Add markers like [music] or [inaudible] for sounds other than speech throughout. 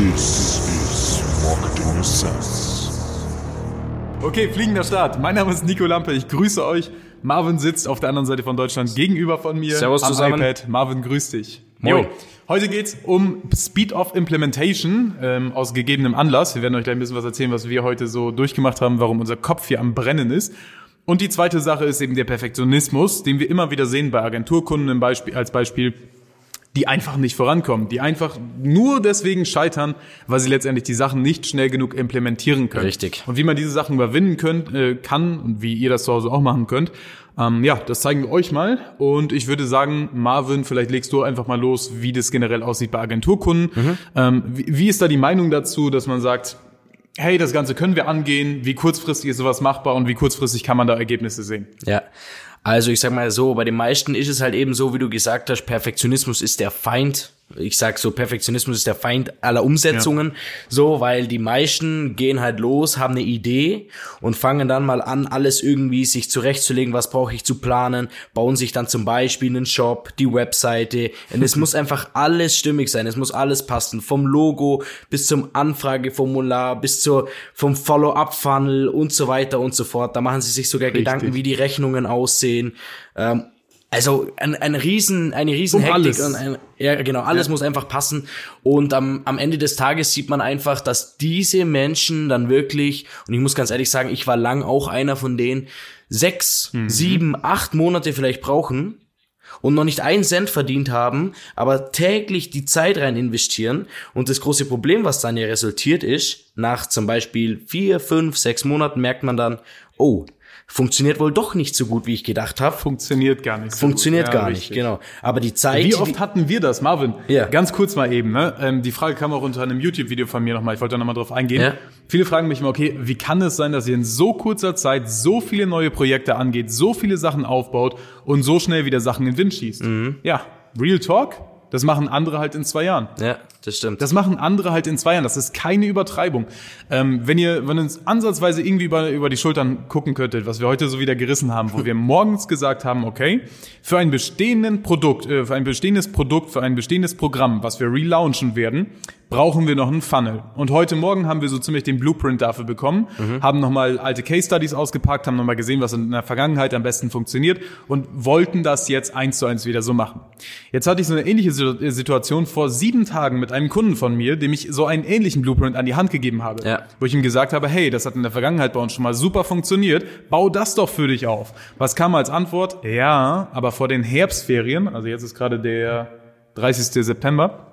This is Marketing Sense. Okay, fliegender Start. Mein Name ist Nico Lampe. Ich grüße euch. Marvin sitzt auf der anderen Seite von Deutschland gegenüber von mir. Servus am zusammen. iPad. Marvin, grüß dich. Moin. Jo. Heute geht's um Speed of Implementation ähm, aus gegebenem Anlass. Wir werden euch gleich ein bisschen was erzählen, was wir heute so durchgemacht haben, warum unser Kopf hier am Brennen ist. Und die zweite Sache ist eben der Perfektionismus, den wir immer wieder sehen bei Agenturkunden im Beispiel, als Beispiel die einfach nicht vorankommen, die einfach nur deswegen scheitern, weil sie letztendlich die Sachen nicht schnell genug implementieren können. Richtig. Und wie man diese Sachen überwinden könnt, äh, kann und wie ihr das zu Hause auch machen könnt, ähm, ja, das zeigen wir euch mal. Und ich würde sagen, Marvin, vielleicht legst du einfach mal los, wie das generell aussieht bei Agenturkunden. Ähm, wie, wie ist da die Meinung dazu, dass man sagt, hey, das Ganze können wir angehen, wie kurzfristig ist sowas machbar und wie kurzfristig kann man da Ergebnisse sehen? Ja. Also ich sag mal so, bei den meisten ist es halt eben so, wie du gesagt hast, Perfektionismus ist der Feind. Ich sag so, Perfektionismus ist der Feind aller Umsetzungen. So, weil die meisten gehen halt los, haben eine Idee und fangen dann mal an, alles irgendwie sich zurechtzulegen, was brauche ich zu planen, bauen sich dann zum Beispiel einen Shop, die Webseite. Und es [laughs] muss einfach alles stimmig sein, es muss alles passen. Vom Logo bis zum Anfrageformular, bis zur, vom Follow-up-Funnel und so weiter und so fort. Da machen sie sich sogar Gedanken, wie die Rechnungen aussehen. Ähm, also ein, ein riesen, eine riesen Um Hektik und ein, ja genau, alles muss einfach passen und am, am Ende des Tages sieht man einfach, dass diese Menschen dann wirklich und ich muss ganz ehrlich sagen, ich war lang auch einer von denen, sechs, Mhm. sieben, acht Monate vielleicht brauchen und noch nicht einen Cent verdient haben, aber täglich die Zeit rein investieren. Und das große Problem, was dann ja resultiert ist, nach zum Beispiel vier, fünf, sechs Monaten merkt man dann, oh, funktioniert wohl doch nicht so gut, wie ich gedacht habe. Funktioniert gar nicht. so Funktioniert gut. Ja, gar nicht, richtig. genau. Aber die Zeit. Wie oft hatten wir das, Marvin? Ja. Ganz kurz mal eben. Ne? Ähm, die Frage kam auch unter einem YouTube-Video von mir nochmal. Ich wollte da nochmal drauf eingehen. Ja. Viele fragen mich immer, okay, wie kann es sein, dass ihr in so kurzer Zeit so viele neue Projekte angeht, so viele Sachen aufbaut und so schnell wieder Sachen in den Wind schießt? Mhm. Ja, Real Talk, das machen andere halt in zwei Jahren. ja, das stimmt. Das machen andere halt in zwei Jahren. Das ist keine Übertreibung. Ähm, wenn ihr, wenn ihr uns ansatzweise irgendwie über, über die Schultern gucken könntet, was wir heute so wieder gerissen haben, wo wir [laughs] morgens gesagt haben, okay, für ein bestehenden Produkt, äh, für ein bestehendes Produkt, für ein bestehendes Programm, was wir relaunchen werden, brauchen wir noch einen Funnel. Und heute Morgen haben wir so ziemlich den Blueprint dafür bekommen, haben nochmal alte Case Studies ausgepackt, haben nochmal gesehen, was in der Vergangenheit am besten funktioniert und wollten das jetzt eins zu eins wieder so machen. Jetzt hatte ich so eine ähnliche Situ- Situation vor sieben Tagen mit einem Kunden von mir, dem ich so einen ähnlichen Blueprint an die Hand gegeben habe. Ja. Wo ich ihm gesagt habe, hey, das hat in der Vergangenheit bei uns schon mal super funktioniert, bau das doch für dich auf. Was kam als Antwort? Ja, aber vor den Herbstferien, also jetzt ist gerade der 30. September,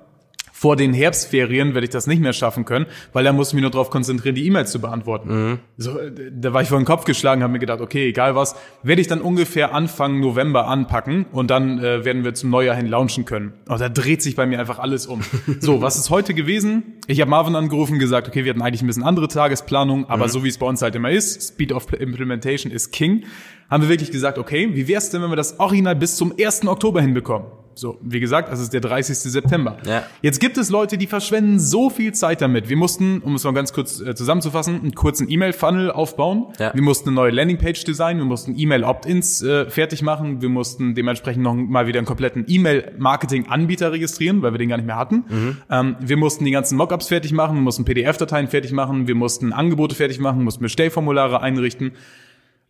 vor den Herbstferien werde ich das nicht mehr schaffen können, weil da muss ich mich nur darauf konzentrieren, die E-Mails zu beantworten. So, äh, da war ich vor den Kopf geschlagen, habe mir gedacht, okay, egal was, werde ich dann ungefähr Anfang November anpacken und dann äh, werden wir zum Neujahr hin launchen können. Und da dreht sich bei mir einfach alles um. [laughs] so, was ist heute gewesen? Ich habe Marvin angerufen und gesagt, okay, wir hatten eigentlich ein bisschen andere Tagesplanung, aber so wie es bei uns halt immer ist, Speed of Implementation ist King, haben wir wirklich gesagt, okay, wie wär's denn, wenn wir das Original bis zum 1. Oktober hinbekommen? So, wie gesagt, es ist der 30. September. Ja. Jetzt gibt es Leute, die verschwenden so viel Zeit damit. Wir mussten, um es mal ganz kurz äh, zusammenzufassen, einen kurzen E-Mail-Funnel aufbauen. Ja. Wir mussten eine neue Landingpage designen. Wir mussten E-Mail-Opt-ins äh, fertig machen. Wir mussten dementsprechend noch mal wieder einen kompletten E-Mail-Marketing-Anbieter registrieren, weil wir den gar nicht mehr hatten. Mhm. Ähm, wir mussten die ganzen Mockups fertig machen. Wir mussten PDF-Dateien fertig machen. Wir mussten Angebote fertig machen. mussten Bestellformulare einrichten.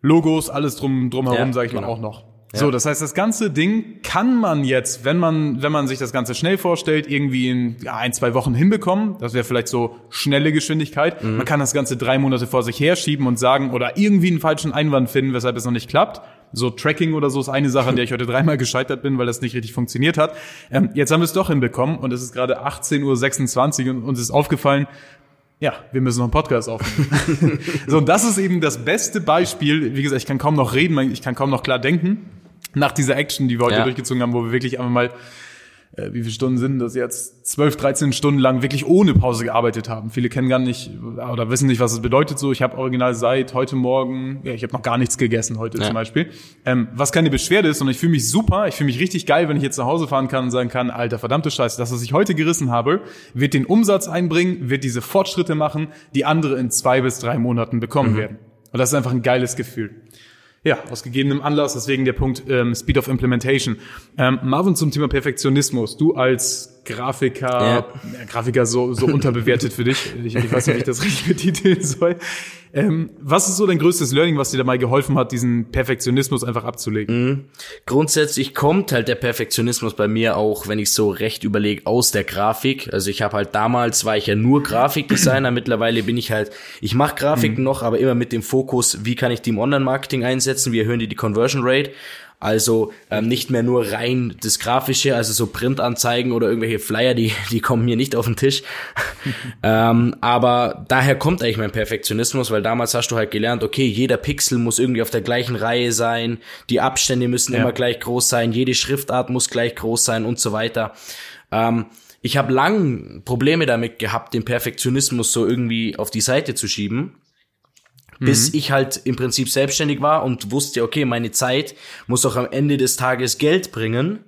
Logos, alles drum, drumherum, Ja, sage ich mal genau. auch noch. So, das heißt, das ganze Ding kann man jetzt, wenn man, wenn man sich das Ganze schnell vorstellt, irgendwie in ja, ein, zwei Wochen hinbekommen. Das wäre vielleicht so schnelle Geschwindigkeit. Man kann das Ganze drei Monate vor sich herschieben und sagen oder irgendwie einen falschen Einwand finden, weshalb es noch nicht klappt. So Tracking oder so ist eine Sache, an der ich heute dreimal gescheitert bin, weil das nicht richtig funktioniert hat. Ähm, jetzt haben wir es doch hinbekommen und es ist gerade 18.26 Uhr und uns ist aufgefallen, ja, wir müssen noch einen Podcast aufnehmen. [laughs] so, und das ist eben das beste Beispiel. Wie gesagt, ich kann kaum noch reden, ich kann kaum noch klar denken. Nach dieser Action, die wir heute Ja. durchgezogen haben, wo wir wirklich einfach mal, äh, wie viele Stunden sind das jetzt? 12, 13 Stunden lang wirklich ohne Pause gearbeitet haben. Viele kennen gar nicht oder wissen nicht, was es bedeutet so. Ich habe original seit heute Morgen, ja, ich habe noch gar nichts gegessen heute Ja. zum Beispiel. Ähm, was keine Beschwerde ist und ich fühle mich super, ich fühle mich richtig geil, wenn ich jetzt nach Hause fahren kann und sagen kann, alter verdammte Scheiße, das, was ich heute gerissen habe, wird den Umsatz einbringen, wird diese Fortschritte machen, die andere in zwei bis drei Monaten bekommen werden. Und das ist einfach ein geiles Gefühl. Ja, aus gegebenem Anlass, deswegen der Punkt ähm, Speed of Implementation. Ähm, Marvin zum Thema Perfektionismus. Du als Grafiker, Ja. ja. Grafiker so, so unterbewertet für dich. Ich, ich weiß nicht, wie ich das [laughs] richtig betiteln soll. Ähm, was ist so dein größtes Learning, was dir dabei geholfen hat, diesen Perfektionismus einfach abzulegen? grundsätzlich kommt halt der Perfektionismus bei mir auch, wenn ich so recht überlege, aus der Grafik. Also ich habe halt damals war ich ja nur Grafikdesigner, mittlerweile bin ich halt, ich mache Grafiken noch, aber immer mit dem Fokus, wie kann ich die im Online-Marketing einsetzen, wie erhöhen die die Conversion Rate. Also ähm, nicht mehr nur rein das Grafische, also so Printanzeigen oder irgendwelche Flyer, die, die kommen mir nicht auf den Tisch. [laughs] ähm, aber daher kommt eigentlich mein Perfektionismus, weil damals hast du halt gelernt, okay, jeder Pixel muss irgendwie auf der gleichen Reihe sein, die Abstände müssen Ja. immer gleich groß sein, jede Schriftart muss gleich groß sein und so weiter. Ähm, ich habe lang Probleme damit gehabt, den Perfektionismus so irgendwie auf die Seite zu schieben bis ich halt im Prinzip selbstständig war und wusste, okay, meine Zeit muss auch am Ende des Tages Geld bringen.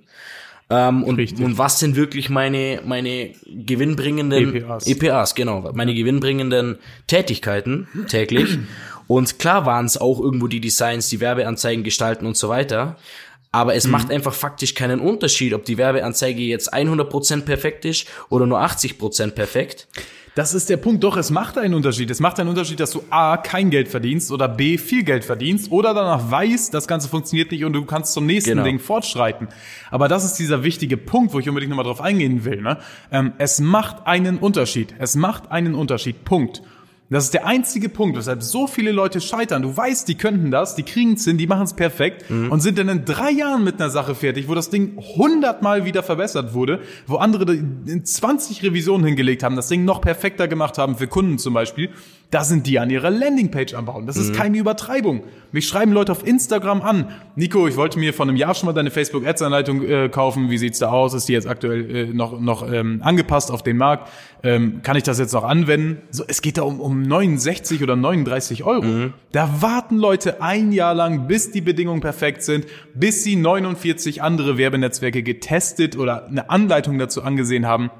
Ähm, und, Richtig. und was sind wirklich meine, meine gewinnbringenden EPAs. EPAs, genau, meine gewinnbringenden Tätigkeiten täglich. Und klar waren es auch irgendwo die Designs, die Werbeanzeigen gestalten und so weiter. Aber es macht einfach faktisch keinen Unterschied, ob die Werbeanzeige jetzt 100% perfekt ist oder nur 80% perfekt. Das ist der Punkt. Doch, es macht einen Unterschied. Es macht einen Unterschied, dass du A, kein Geld verdienst oder B, viel Geld verdienst oder danach weißt, das Ganze funktioniert nicht und du kannst zum nächsten Genau. Ding fortschreiten. Aber das ist dieser wichtige Punkt, wo ich unbedingt nochmal drauf eingehen will. Ne? Ähm, es macht einen Unterschied. Es macht einen Unterschied. Punkt. Das ist der einzige Punkt, weshalb so viele Leute scheitern. Du weißt, die könnten das, die kriegen es hin, die machen es perfekt Mhm. und sind dann in drei Jahren mit einer Sache fertig, wo das Ding hundertmal wieder verbessert wurde, wo andere in 20 Revisionen hingelegt haben, das Ding noch perfekter gemacht haben für Kunden zum Beispiel. Da sind die an ihrer Landingpage am Bauen. Das Mhm. ist keine Übertreibung. Mich schreiben Leute auf Instagram an. Nico, ich wollte mir von einem Jahr schon mal deine Facebook-Ads-Anleitung äh, kaufen. Wie sieht's da aus? Ist die jetzt aktuell äh, noch, noch ähm, angepasst auf den Markt? Ähm, kann ich das jetzt noch anwenden? So, es geht da um, um 69 oder 39 Euro. Da warten Leute ein Jahr lang, bis die Bedingungen perfekt sind, bis sie 49 andere Werbenetzwerke getestet oder eine Anleitung dazu angesehen haben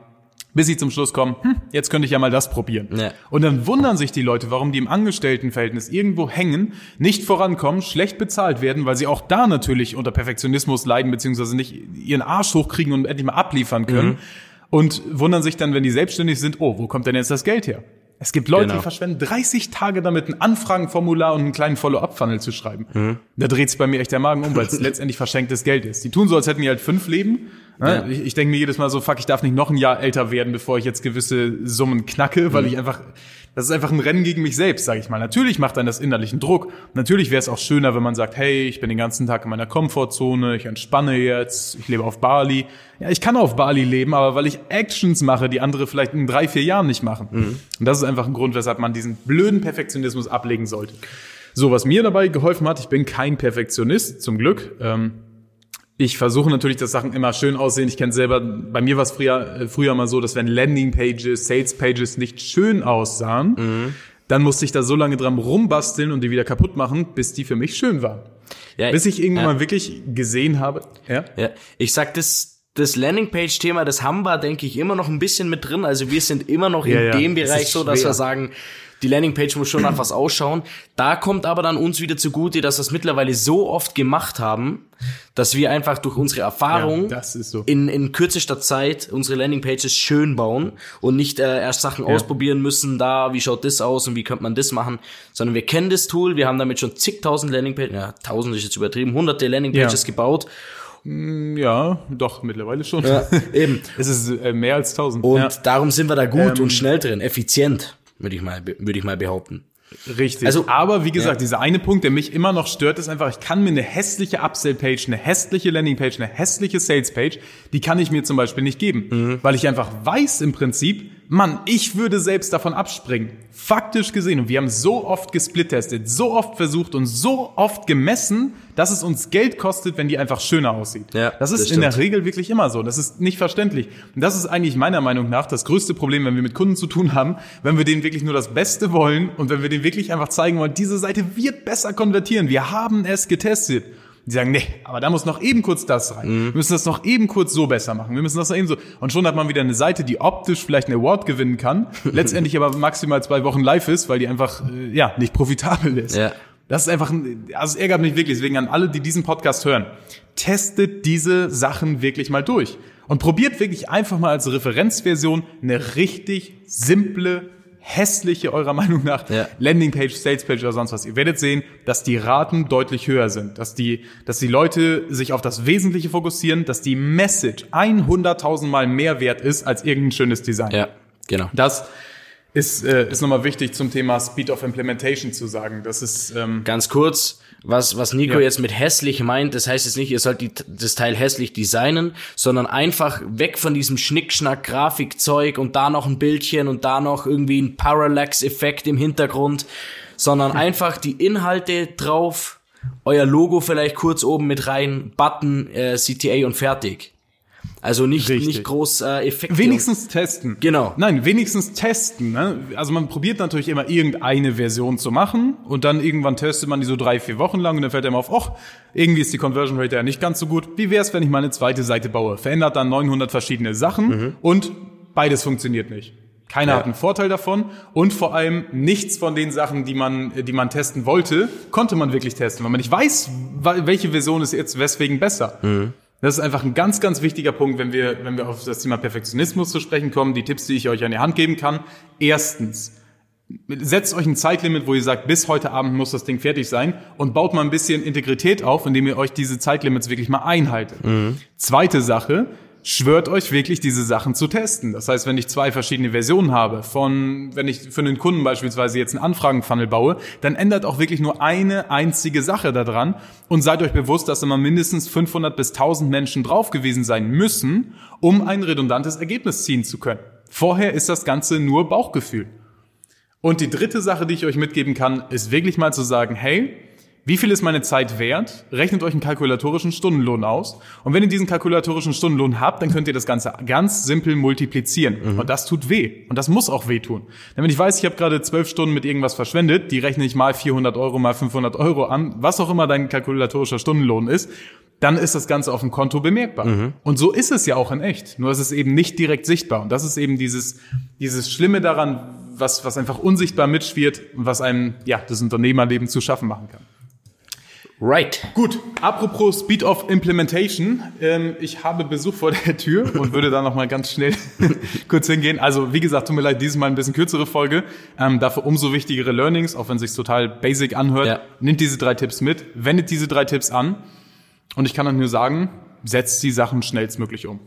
bis sie zum Schluss kommen, hm, jetzt könnte ich ja mal das probieren. Ja. Und dann wundern sich die Leute, warum die im Angestelltenverhältnis irgendwo hängen, nicht vorankommen, schlecht bezahlt werden, weil sie auch da natürlich unter Perfektionismus leiden, beziehungsweise nicht ihren Arsch hochkriegen und endlich mal abliefern können. Und wundern sich dann, wenn die selbstständig sind, oh, wo kommt denn jetzt das Geld her? Es gibt Leute, Genau. die verschwenden 30 Tage damit, ein Anfragenformular und einen kleinen Follow-up-Funnel zu schreiben. Da dreht sich bei mir echt der Magen um, weil es [laughs] letztendlich verschenktes Geld ist. Die tun so, als hätten die halt fünf Leben. Ne? Ja. Ich, ich denke mir jedes Mal so, fuck, ich darf nicht noch ein Jahr älter werden, bevor ich jetzt gewisse Summen knacke, weil ich einfach, das ist einfach ein Rennen gegen mich selbst, sage ich mal. Natürlich macht dann das innerlichen Druck. Natürlich wäre es auch schöner, wenn man sagt, hey, ich bin den ganzen Tag in meiner Komfortzone, ich entspanne jetzt, ich lebe auf Bali. Ja, ich kann auf Bali leben, aber weil ich Actions mache, die andere vielleicht in drei, vier Jahren nicht machen. Und das ist einfach ein Grund, weshalb man diesen blöden Perfektionismus ablegen sollte. So, was mir dabei geholfen hat, ich bin kein Perfektionist, zum Glück. Ähm, ich versuche natürlich, dass Sachen immer schön aussehen. Ich kenne selber, bei mir war es früher, äh, früher mal so, dass wenn Landingpages, Salespages nicht schön aussahen, dann musste ich da so lange dran rumbasteln und die wieder kaputt machen, bis die für mich schön waren. Ja, Bis ich irgendwann ja. mal wirklich gesehen habe. Ja? Ja, ich sag, das, das Landingpage-Thema, das haben wir, denke ich, immer noch ein bisschen mit drin. Also wir sind immer noch Ja, in dem Bereich so, dass wir sagen, die Landingpage muss schon nach was ausschauen. Da kommt aber dann uns wieder zugute, dass wir es mittlerweile so oft gemacht haben, dass wir einfach durch unsere Erfahrung Ja, so. in, in kürzester Zeit unsere Landingpages schön bauen und nicht äh, erst Sachen ausprobieren müssen, da, wie schaut das aus und wie könnte man das machen, sondern wir kennen das Tool, wir haben damit schon zigtausend Landingpages, ja, tausend ist jetzt übertrieben, hunderte Landingpages Ja. gebaut Ja, doch, mittlerweile schon. Ja, eben. [laughs] Es ist äh, mehr als 1000. Und ja, darum sind wir da gut und schnell drin, effizient, würde ich mal, würde ich mal behaupten. richtig. also- Aber wie gesagt, Ja. dieser eine Punkt, der mich immer noch stört, ist einfach, ich kann mir eine hässliche Upsell-Page, eine hässliche Landing-Page, eine hässliche Sales-Page, die kann ich mir zum Beispiel nicht geben. Mhm. Weil ich einfach weiß im Prinzip, Mann, ich würde selbst davon abspringen. Faktisch gesehen. Und wir haben so oft gesplittestet, so oft versucht und so oft gemessen, dass es uns Geld kostet, wenn die einfach schöner aussieht. Ja, das ist das in der. Regel wirklich immer so. Das ist nicht verständlich. Und das ist eigentlich meiner Meinung nach das größte Problem, wenn wir mit Kunden zu tun haben, wenn wir denen wirklich nur das Beste wollen und wenn wir denen wirklich einfach zeigen wollen, diese Seite wird besser konvertieren. Wir haben es getestet. Die sagen, nee, aber da muss noch eben kurz das rein. Mhm. Wir müssen das noch eben kurz so besser machen. Wir müssen das noch eben so. Und schon hat man wieder eine Seite, die optisch vielleicht einen Award gewinnen kann, [laughs] letztendlich aber maximal zwei Wochen live ist, weil die einfach, äh, ja, nicht profitabel ist. Ja. Das ist einfach, ein, also es ärgert mich wirklich. Deswegen an alle, die diesen Podcast hören, testet diese Sachen wirklich mal durch. Und probiert wirklich einfach mal als Referenzversion eine richtig simple, hässliche eurer Meinung nach Ja. Landingpage, Salespage oder sonst was. Ihr werdet sehen, dass die Raten deutlich höher sind, dass die, dass die Leute sich auf das Wesentliche fokussieren, dass die Message 100.000 Mal mehr wert ist als irgendein schönes Design. Ja, genau. Das ist, äh, ist nochmal wichtig zum Thema Speed of Implementation zu sagen. Das ist, ähm, Ganz kurz, was, was Nico Ja. jetzt mit hässlich meint, das heißt jetzt nicht, ihr sollt die, das Teil hässlich designen, sondern einfach weg von diesem Schnickschnack Grafikzeug und da noch ein Bildchen und da noch irgendwie ein Parallax-Effekt im Hintergrund, sondern [laughs] einfach die Inhalte drauf, euer Logo vielleicht kurz oben mit rein, Button, äh, CTA und fertig. Also nicht, Richtig. nicht groß äh, Effekte. Wenigstens testen. Genau. Nein, wenigstens testen. Ne? Also man probiert natürlich immer irgendeine Version zu machen und dann irgendwann testet man die so drei, vier Wochen lang und dann fällt einem auf, ach, irgendwie ist die Conversion Rate ja nicht ganz so gut. Wie wäre es, wenn ich mal eine zweite Seite baue? Verändert dann 900 verschiedene Sachen und beides funktioniert nicht. Keiner Ja. hat einen Vorteil davon und vor allem nichts von den Sachen, die man, die man testen wollte, konnte man wirklich testen, weil man nicht weiß, welche Version ist jetzt weswegen besser. Das ist einfach ein ganz, ganz wichtiger Punkt, wenn wir, wenn wir auf das Thema Perfektionismus zu sprechen kommen. Die Tipps, die ich euch an die Hand geben kann. Erstens, setzt euch ein Zeitlimit, wo ihr sagt, bis heute Abend muss das Ding fertig sein und baut mal ein bisschen Integrität auf, indem ihr euch diese Zeitlimits wirklich mal einhaltet. Zweite Sache, schwört euch wirklich diese Sachen zu testen. Das heißt, wenn ich zwei verschiedene Versionen habe, von, wenn ich für einen Kunden beispielsweise jetzt einen Anfragenfunnel baue, dann ändert auch wirklich nur eine einzige Sache daran und seid euch bewusst, dass immer mindestens 500 bis 1000 Menschen drauf gewesen sein müssen, um ein redundantes Ergebnis ziehen zu können. Vorher ist das Ganze nur Bauchgefühl. Und die dritte Sache, die ich euch mitgeben kann, ist wirklich mal zu sagen, hey, wie viel ist meine Zeit wert? Rechnet euch einen kalkulatorischen Stundenlohn aus. Und wenn ihr diesen kalkulatorischen Stundenlohn habt, dann könnt ihr das Ganze ganz simpel multiplizieren. Und das tut weh. Und das muss auch weh tun. Denn wenn ich weiß, ich habe gerade zwölf Stunden mit irgendwas verschwendet, die rechne ich mal 400 Euro, mal 500 Euro an, was auch immer dein kalkulatorischer Stundenlohn ist, dann ist das Ganze auf dem Konto bemerkbar. Und so ist es ja auch in echt. Nur ist es eben nicht direkt sichtbar. Und das ist eben dieses, dieses Schlimme daran, was, was einfach unsichtbar mitschwirrt und was einem, ja, das Unternehmerleben zu schaffen machen kann. Right. Gut, apropos Speed of Implementation. Ähm, ich habe Besuch vor der Tür und würde da nochmal ganz schnell [laughs] kurz hingehen. Also wie gesagt, tut mir leid, dieses Mal ein bisschen kürzere Folge. Ähm, dafür umso wichtigere Learnings, auch wenn es sich total basic anhört. Ja. Nehmt diese drei Tipps mit, wendet diese drei Tipps an. Und ich kann euch nur sagen, setzt die Sachen schnellstmöglich um.